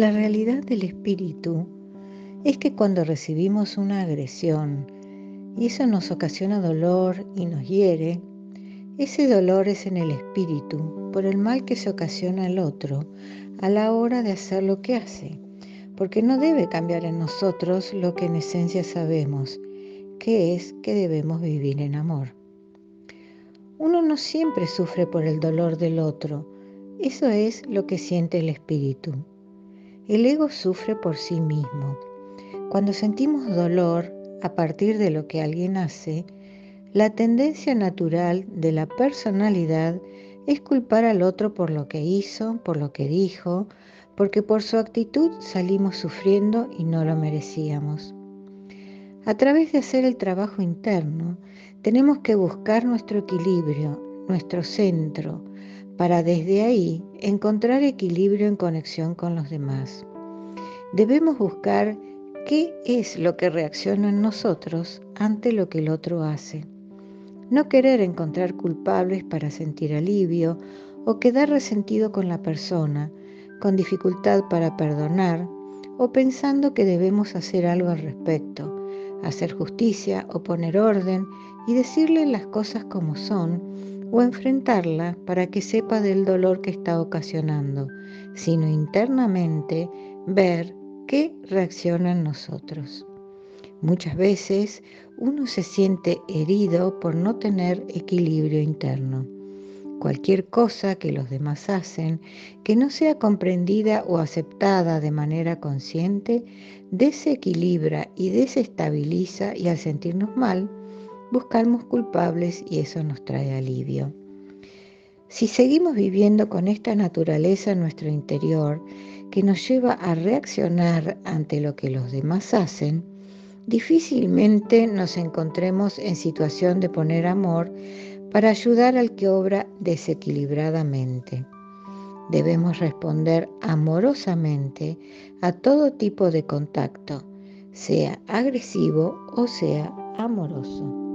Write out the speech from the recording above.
La realidad del espíritu es que cuando recibimos una agresión y eso nos ocasiona dolor y nos hiere, ese dolor es en el espíritu por el mal que se ocasiona al otro a la hora de hacer lo que hace, porque no debe cambiar en nosotros lo que en esencia sabemos, que es que debemos vivir en amor. Uno no siempre sufre por el dolor del otro, eso es lo que siente el espíritu. El ego sufre por sí mismo. Cuando sentimos dolor a partir de lo que alguien hace, la tendencia natural de la personalidad es culpar al otro por lo que hizo, por lo que dijo, porque por su actitud salimos sufriendo y no lo merecíamos. A través de hacer el trabajo interno, tenemos que buscar nuestro equilibrio, nuestro centro, para desde ahí encontrar equilibrio en conexión con los demás. Debemos buscar qué es lo que reacciona en nosotros ante lo que el otro hace. No querer encontrar culpables para sentir alivio o quedar resentido con la persona, con dificultad para perdonar o pensando que debemos hacer algo al respecto, hacer justicia o poner orden y decirle las cosas como son o enfrentarla para que sepa del dolor que está ocasionando, sino internamente ver qué reacciona en nosotros. Muchas veces uno se siente herido por no tener equilibrio interno. Cualquier cosa que los demás hacen que no sea comprendida o aceptada de manera consciente desequilibra y desestabiliza y al sentirnos mal buscamos culpables y eso nos trae alivio. Si seguimos viviendo con esta naturaleza en nuestro interior que nos lleva a reaccionar ante lo que los demás hacen, difícilmente nos encontremos en situación de poner amor para ayudar al que obra desequilibradamente. Debemos responder amorosamente a todo tipo de contacto, sea agresivo o sea amoroso.